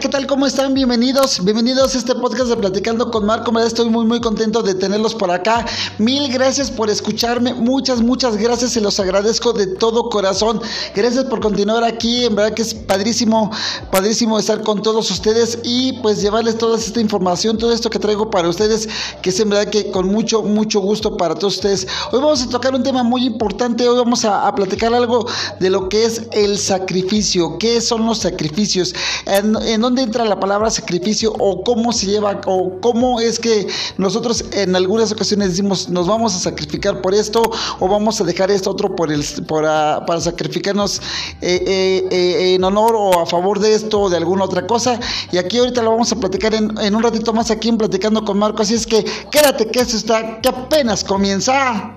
¿Qué tal? ¿Cómo están? Bienvenidos, bienvenidos a este podcast de Platicando con Marco. Estoy muy, muy contento de tenerlos por acá. Mil gracias por escucharme. Muchas, muchas gracias. Se los agradezco de todo corazón. Gracias por continuar aquí. En verdad que es padrísimo, padrísimo estar con todos ustedes y pues llevarles toda esta información, todo esto que traigo para ustedes, que es en verdad que con mucho, mucho gusto para todos ustedes. Hoy vamos a tocar un tema muy importante. Hoy vamos a, platicar algo de lo que es el sacrificio. ¿Qué son los sacrificios? en, dónde entra la palabra sacrificio o cómo se lleva o cómo es que nosotros en algunas ocasiones decimos nos vamos a sacrificar por esto o vamos a dejar esto otro por el, ah, para sacrificarnos eh, eh, eh, en honor o a favor de esto o de alguna otra cosa. Y aquí ahorita lo vamos a platicar en, en un ratito más aquí en Platicando con Marco. Así es que quédate que esto está, que apenas comienza.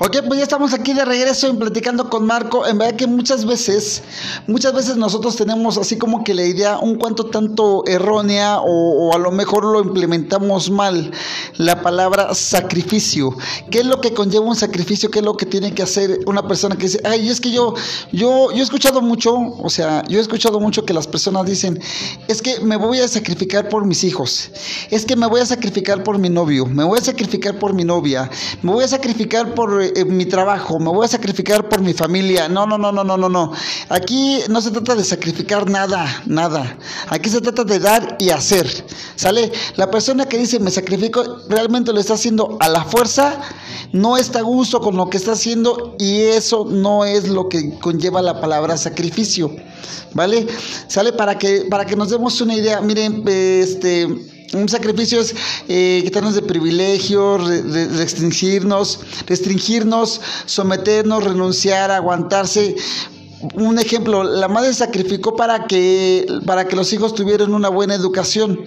Ok, pues ya estamos aquí de regreso en platicando con Marco. En verdad que muchas veces, muchas veces nosotros tenemos así como que la idea un cuanto tanto errónea o, a lo mejor lo implementamos mal. La palabra sacrificio. ¿Qué es lo que conlleva un sacrificio? ¿Qué es lo que tiene que hacer una persona que dice, ay, es que yo, yo, yo he escuchado mucho, o sea, yo he escuchado mucho que las personas dicen, es que me voy a sacrificar por mis hijos, es que me voy a sacrificar por mi novio, me voy a sacrificar por mi novia, me voy a sacrificar por eh, mi trabajo, me voy a sacrificar por mi familia. No, no, no, no, no, no, no. Aquí no se trata de sacrificar nada, nada. Aquí se trata de dar y hacer. ¿Sale? La persona que dice me sacrifico realmente lo está haciendo a la fuerza, no está a gusto con lo que está haciendo y eso no es lo que conlleva la palabra sacrificio. ¿Vale? ¿Sale? Para que, para que nos demos una idea, miren, este un sacrificio es eh, quitarnos de privilegios, restringirnos, restringirnos, someternos, renunciar, aguantarse. Un ejemplo, la madre sacrificó para que, para que los hijos tuvieran una buena educación.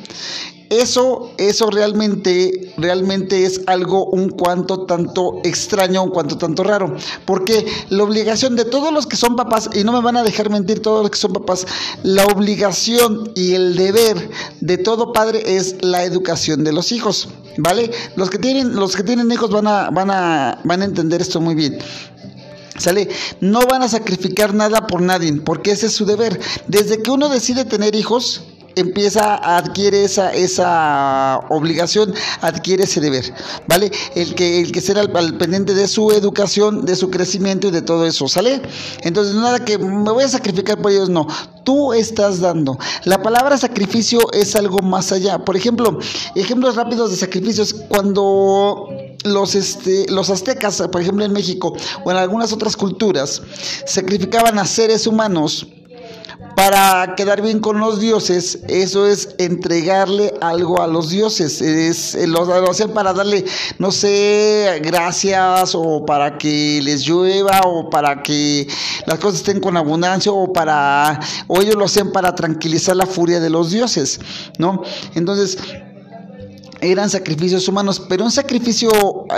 Eso, eso realmente, realmente es algo un cuanto tanto extraño, un cuanto tanto raro. Porque la obligación de todos los que son papás, y no me van a dejar mentir todos los que son papás, la obligación y el deber de todo padre es la educación de los hijos. ¿Vale? Los que tienen, los que tienen hijos van a, van a, van a entender esto muy bien. ¿Sale? No van a sacrificar nada por nadie, porque ese es su deber. Desde que uno decide tener hijos, empieza, adquiere esa, esa obligación, adquiere ese deber, ¿vale? El que, el que será al, pendiente de su educación, de su crecimiento y de todo eso, ¿sale? Entonces, nada que me voy a sacrificar por ellos, no. Tú estás dando. La palabra sacrificio es algo más allá. Por ejemplo, ejemplos rápidos de sacrificios, cuando los, este, los aztecas, por ejemplo en México o en algunas otras culturas, sacrificaban a seres humanos, para quedar bien con los dioses, eso es entregarle algo a los dioses. Es, eh, lo, hacen para darle, no sé, gracias o para que les llueva o para que las cosas estén con abundancia o para, o ellos lo hacen para tranquilizar la furia de los dioses, ¿no? Entonces, eran sacrificios humanos, pero un sacrificio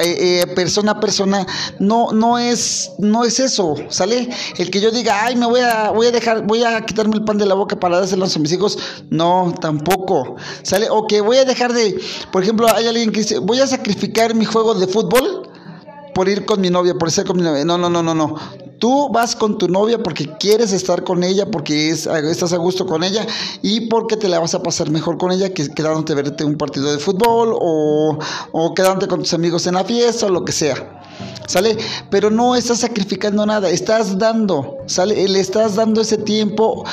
eh, eh, persona a persona no, no, es, no es eso, ¿sale? El que yo diga, ay, me voy a, voy a dejar, voy a quitarme el pan de la boca para dárselo a mis hijos, no, tampoco, ¿sale? O que voy a dejar de, por ejemplo, hay alguien que dice, voy a sacrificar mi juego de fútbol por ir con mi novia, por ser con mi novia. No, no, no, no, no. Tú vas con tu novia porque quieres estar con ella, porque estás a gusto con ella y porque te la vas a pasar mejor con ella que quedándote a verte un partido de fútbol o, o quedándote con tus amigos en la fiesta o lo que sea. ¿Sale? Pero no estás sacrificando nada, estás dando, ¿sale? Le estás dando ese tiempo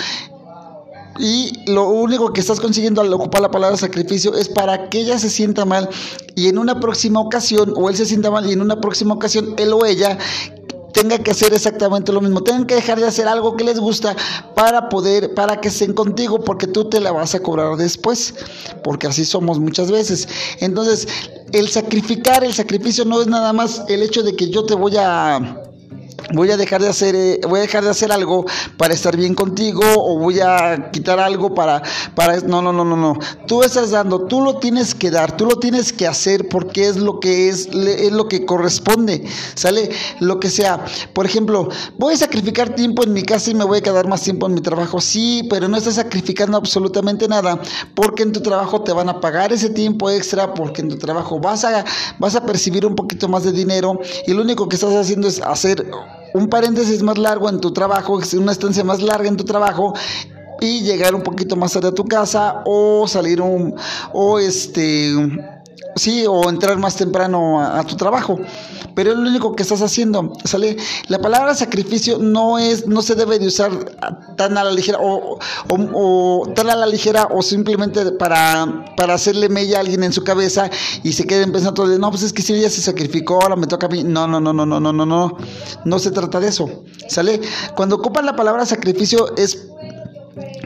y lo único que estás consiguiendo al ocupar la palabra sacrificio es para que ella se sienta mal y en una próxima ocasión, o él se sienta mal y en una próxima ocasión él o ella tenga que hacer exactamente lo mismo, tengan que dejar de hacer algo que les gusta para poder, para que estén contigo, porque tú te la vas a cobrar después, porque así somos muchas veces. Entonces, el sacrificar, el sacrificio no es nada más el hecho de que yo te voy a voy a dejar de hacer eh, voy a dejar de hacer algo para estar bien contigo o voy a quitar algo para para no no no no no. Tú estás dando tú lo tienes que dar tú lo tienes que hacer porque es lo que es es lo que corresponde sale lo que sea. Por ejemplo voy a sacrificar tiempo en mi casa y me voy a quedar más tiempo en mi trabajo. Sí pero no estás sacrificando absolutamente nada porque en tu trabajo te van a pagar ese tiempo extra porque en tu trabajo vas a vas a percibir un poquito más de dinero y lo único que estás haciendo es hacer un paréntesis más largo en tu trabajo, una estancia más larga en tu trabajo y llegar un poquito más tarde a tu casa o salir un o este Sí, o entrar más temprano a, tu trabajo. Pero es lo único que estás haciendo. Sale. La palabra sacrificio no es, no se debe de usar tan a la ligera o, o, o tan a la ligera o simplemente para, para hacerle mella a alguien en su cabeza y se queden pensando de no, pues es que si ella se sacrificó, ahora me toca a mí. No, no, no, no, no, no, no, no. No se trata de eso. ¿Sale? Cuando ocupan la palabra sacrificio es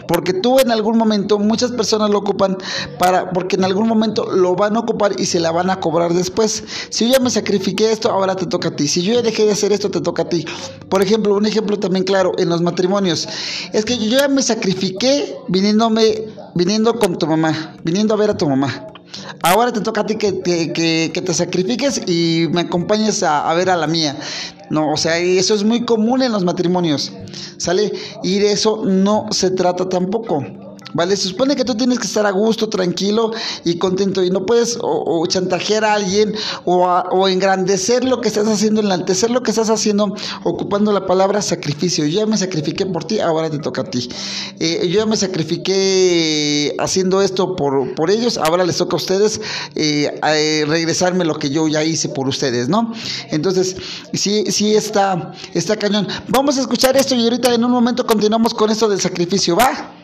porque tú en algún momento, muchas personas lo ocupan para, porque en algún momento lo van a ocupar y se la van a cobrar después. Si yo ya me sacrifiqué esto, ahora te toca a ti. Si yo ya dejé de hacer esto, te toca a ti. Por ejemplo, un ejemplo también claro en los matrimonios. Es que yo ya me sacrifiqué viniéndome, viniendo con tu mamá, viniendo a ver a tu mamá. Ahora te toca a ti que, que, te sacrifiques y me acompañes a, a ver a la mía. No, o sea, eso es muy común en los matrimonios, ¿sale? Y de eso no se trata tampoco. ¿Vale? Se supone que tú tienes que estar a gusto, tranquilo y contento y no puedes o, chantajear a alguien o, engrandecer lo que estás haciendo, enaltecer lo que estás haciendo ocupando la palabra sacrificio. Yo ya me sacrifiqué por ti, ahora te toca a ti. Eh, yo ya me sacrifiqué haciendo esto por, por ellos, ahora les toca a ustedes eh, eh, regresarme lo que yo ya hice por ustedes, ¿no? Entonces, sí, sí está, está cañón. Vamos a escuchar esto y ahorita en un momento continuamos con esto del sacrificio, ¿va?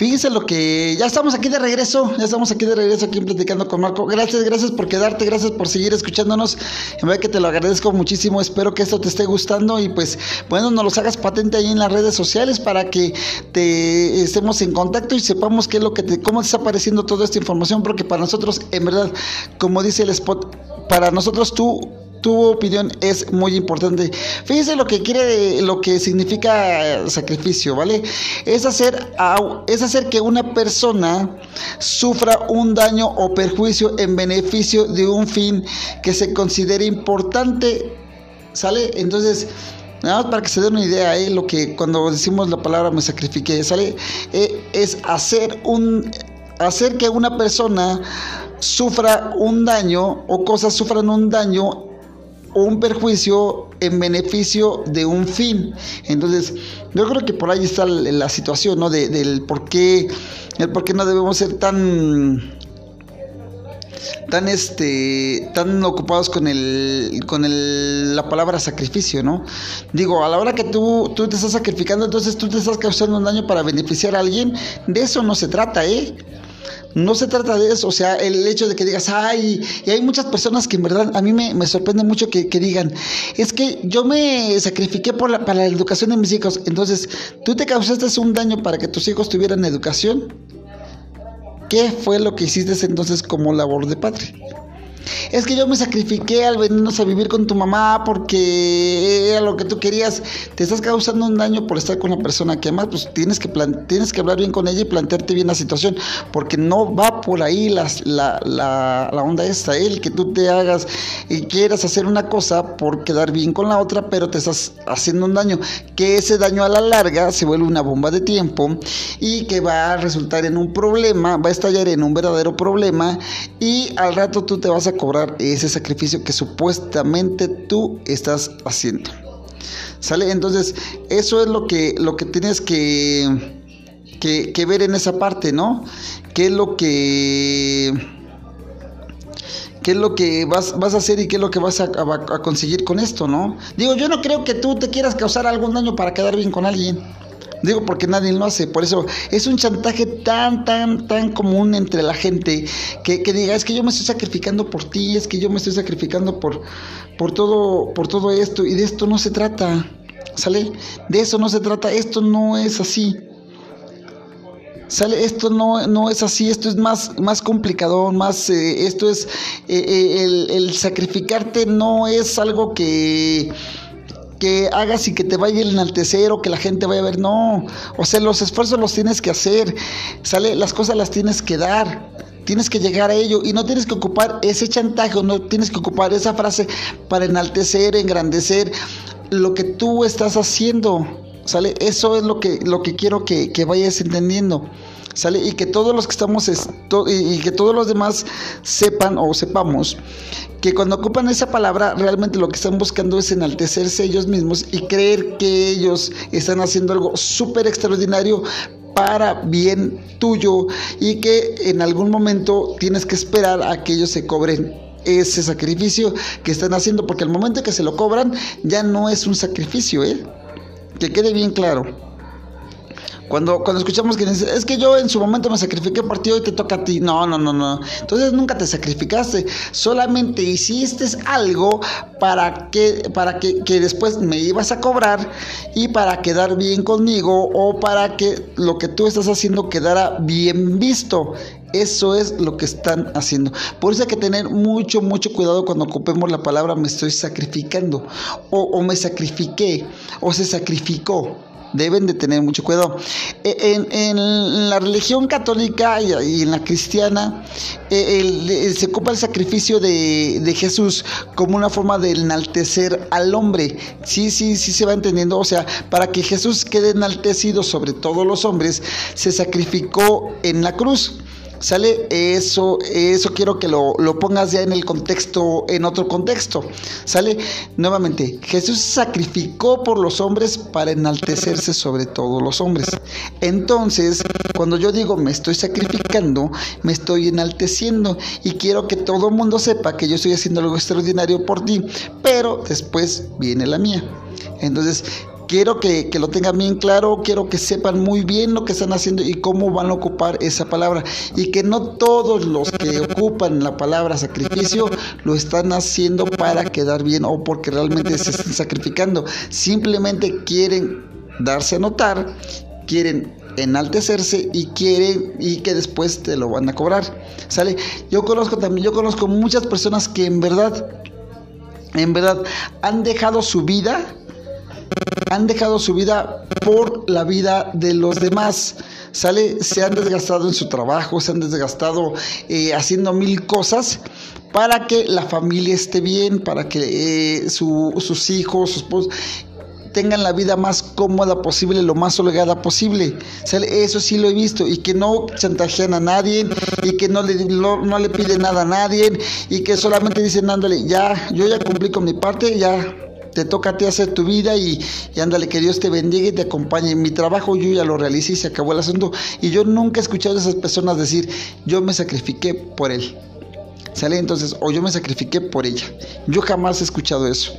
Fíjense lo que ya estamos aquí de regreso, ya estamos aquí de regreso aquí platicando con Marco. Gracias, gracias por quedarte, gracias por seguir escuchándonos. En verdad que te lo agradezco muchísimo. Espero que esto te esté gustando y pues bueno, nos los hagas patente ahí en las redes sociales para que te estemos en contacto y sepamos qué es lo que te, cómo te está apareciendo toda esta información, porque para nosotros, en verdad, como dice el spot, para nosotros tú tu opinión es muy importante. Fíjense lo que quiere, lo que significa sacrificio, ¿vale? Es hacer, es hacer que una persona sufra un daño o perjuicio en beneficio de un fin que se considere importante, ¿sale? Entonces, Nada más para que se den una idea, ¿eh? lo que cuando decimos la palabra me sacrifique, ¿sale? Eh, es hacer un hacer que una persona sufra un daño o cosas sufran un daño un perjuicio en beneficio de un fin. Entonces, yo creo que por ahí está la situación, ¿no? De, del por qué, el por qué no debemos ser tan tan este tan ocupados con el con el, la palabra sacrificio, ¿no? Digo, a la hora que tú, tú te estás sacrificando, entonces tú te estás causando un daño para beneficiar a alguien, de eso no se trata, ¿eh? No se trata de eso, o sea, el hecho de que digas, ay, y hay muchas personas que en verdad a mí me, sorprende mucho que, digan, es que yo me sacrifiqué por la, para la educación de mis hijos, entonces, ¿tú te causaste un daño para que tus hijos tuvieran educación? ¿Qué fue lo que hiciste entonces como labor de padre? Es que yo me sacrifiqué al venirnos a vivir con tu mamá porque era lo que tú querías. Te estás causando un daño por estar con la persona que amas, pues tienes que, tienes que hablar bien con ella y plantearte bien la situación, porque no va por ahí la, la, la, onda esta, el que tú te hagas y quieras hacer una cosa por quedar bien con la otra, pero te estás haciendo un daño, que ese daño a la larga se vuelve una bomba de tiempo y que va a resultar en un problema, va a estallar en un verdadero problema y al rato tú te vas a cobrar ese sacrificio que supuestamente tú estás haciendo. ¿Sale? Entonces, eso es lo que, lo que tienes que, que, ver en esa parte, ¿no? ¿Qué es lo que qué es lo que vas, vas, a hacer y qué es lo que vas a, a, conseguir con esto, ¿no? Digo, yo no creo que tú te quieras causar algún daño para quedar bien con alguien. Digo, porque nadie lo hace. Por eso es un chantaje tan, tan, tan común entre la gente que, que, diga, es que yo me estoy sacrificando por ti, es que yo me estoy sacrificando por, por, todo, por todo esto. Y de esto no se trata. ¿Sale? De eso no se trata. Esto no es así. ¿Sale? Esto no, no es así, esto es más, más complicado, más, eh, esto es, eh, eh, el, el sacrificarte no es algo que, que hagas y que te vaya a enaltecer o que la gente vaya a ver, no, o sea, los esfuerzos los tienes que hacer, sale, las cosas las tienes que dar, tienes que llegar a ello y no tienes que ocupar ese chantaje, no tienes que ocupar esa frase para enaltecer, engrandecer lo que tú estás haciendo, sale, eso es lo que, lo que quiero que, que vayas entendiendo. ¿Sale? Y que todos los que estamos, y que todos los demás sepan o sepamos que cuando ocupan esa palabra realmente lo que están buscando es enaltecerse ellos mismos y creer que ellos están haciendo algo súper extraordinario para bien tuyo y que en algún momento tienes que esperar a que ellos se cobren ese sacrificio que están haciendo porque el momento que se lo cobran ya no es un sacrificio, ¿eh? Que quede bien claro. Cuando, cuando escuchamos que dice, es que yo en su momento me sacrifiqué por ti, hoy te toca a ti. No, no, no, no. Entonces nunca te sacrificaste. Solamente hiciste algo para que, para que, que después me ibas a cobrar y para quedar bien conmigo o para que lo que tú estás haciendo quedara bien visto. Eso es lo que están haciendo. Por eso hay que tener mucho, mucho cuidado cuando ocupemos la palabra me estoy sacrificando o, o me sacrifiqué o se sacrificó deben de tener mucho cuidado. E, en, la religión católica y, en la cristiana e, se ocupa el sacrificio de, de, Jesús como una forma de enaltecer al hombre. Sí, sí, sí se va entendiendo. O sea, para que Jesús quede enaltecido sobre todos los hombres, se sacrificó en la cruz. ¿Sale? Eso, eso quiero que lo, pongas ya en el contexto, en otro contexto. ¿Sale? Nuevamente, Jesús sacrificó por los hombres para enaltecerse sobre todos los hombres. Entonces, cuando yo digo me estoy sacrificando, me estoy enalteciendo y quiero que todo el mundo sepa que yo estoy haciendo algo extraordinario por ti, pero después viene la mía. Entonces, quiero que, lo tengan bien claro, quiero que sepan muy bien lo que están haciendo y cómo van a ocupar esa palabra. Y que no todos los que ocupan la palabra sacrificio lo están haciendo para quedar bien o porque realmente se están sacrificando. Simplemente quieren darse a notar, quieren enaltecerse y quieren y que después te lo van a cobrar. ¿Sale? Yo conozco también, yo conozco muchas personas que en verdad en verdad han dejado su vida han dejado su vida por la vida de los demás. Sale, se han desgastado en su trabajo, se han desgastado eh, haciendo mil cosas para que la familia esté bien, para que eh, sus hijos, sus esposos tengan la vida más cómoda posible, lo más holgada posible. Sale, eso sí lo he visto y que no chantajean a nadie y que no le, no, le piden nada a nadie y que solamente dicen, ándale, ya, yo ya cumplí con mi parte, ya te toca a ti hacer tu vida y, ándale, que Dios te bendiga y te acompañe. Mi trabajo yo ya lo realicé y se acabó el asunto. Y yo nunca he escuchado a esas personas decir, yo me sacrifiqué por él. ¿Sale? Entonces, o yo me sacrifiqué por ella. Yo jamás he escuchado eso.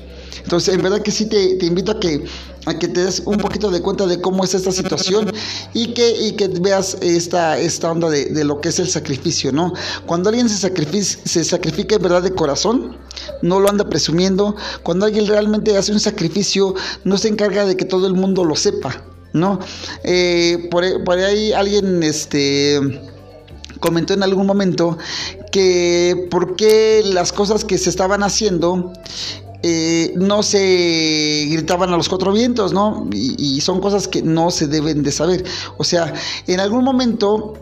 Entonces, en verdad que sí te, invito a que, a que te des un poquito de cuenta de cómo es esta situación y que, y que veas esta, esta onda de, lo que es el sacrificio, ¿no? Cuando alguien se sacrifica, se sacrifica en verdad de corazón, no lo anda presumiendo. Cuando alguien realmente hace un sacrificio, no se encarga de que todo el mundo lo sepa, ¿no? Eh, por, por ahí alguien, este comentó en algún momento que por qué las cosas que se estaban haciendo eh, no se gritaban a los cuatro vientos, ¿no? Y, son cosas que no se deben de saber. O sea, en algún momento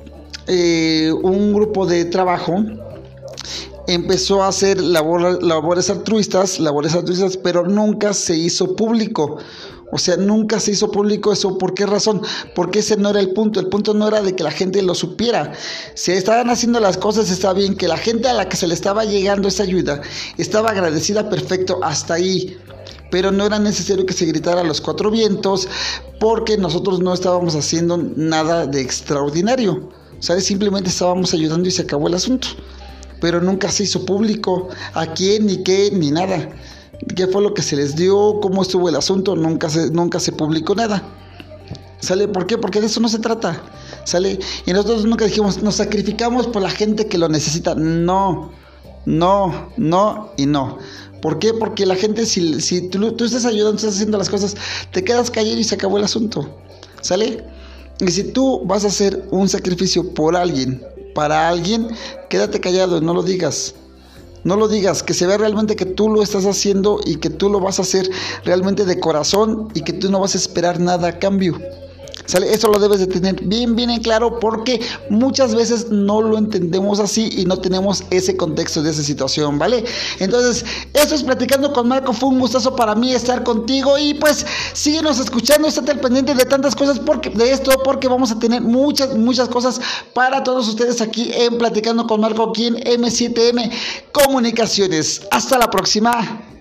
eh, un grupo de trabajo empezó a hacer labores altruistas, labores altruistas, pero nunca se hizo público. O sea, nunca se hizo público eso. ¿Por qué razón? Porque ese no era el punto. El punto no era de que la gente lo supiera. Si estaban haciendo las cosas, está bien. Que la gente a la que se le estaba llegando esa ayuda estaba agradecida perfecto hasta ahí. Pero no era necesario que se gritara a los cuatro vientos porque nosotros no estábamos haciendo nada de extraordinario. ¿Sabes? Simplemente estábamos ayudando y se acabó el asunto. Pero nunca se hizo público a quién, ni qué, ni nada qué fue lo que se les dio, cómo estuvo el asunto, nunca se, nunca se publicó nada. ¿Sale? ¿Por qué? Porque de eso no se trata. ¿Sale? Y nosotros nunca dijimos, nos sacrificamos por la gente que lo necesita. No, no, no y no. ¿Por qué? Porque la gente, si, si tú, tú estás ayudando, estás haciendo las cosas, te quedas callado y se acabó el asunto. ¿Sale? Y si tú vas a hacer un sacrificio por alguien, para alguien, quédate callado, no lo digas. No lo digas, que se vea realmente que tú lo estás haciendo y que tú lo vas a hacer realmente de corazón y que tú no vas a esperar nada a cambio. Eso lo debes de tener bien, bien en claro porque muchas veces no lo entendemos así y no tenemos ese contexto de esa situación, ¿vale? Entonces, esto es Platicando con Marco. Fue un gustazo para mí estar contigo y pues síguenos escuchando, estate al pendiente de tantas cosas porque, de esto porque vamos a tener muchas, muchas cosas para todos ustedes aquí en Platicando con Marco, aquí en M7M Comunicaciones. Hasta la próxima.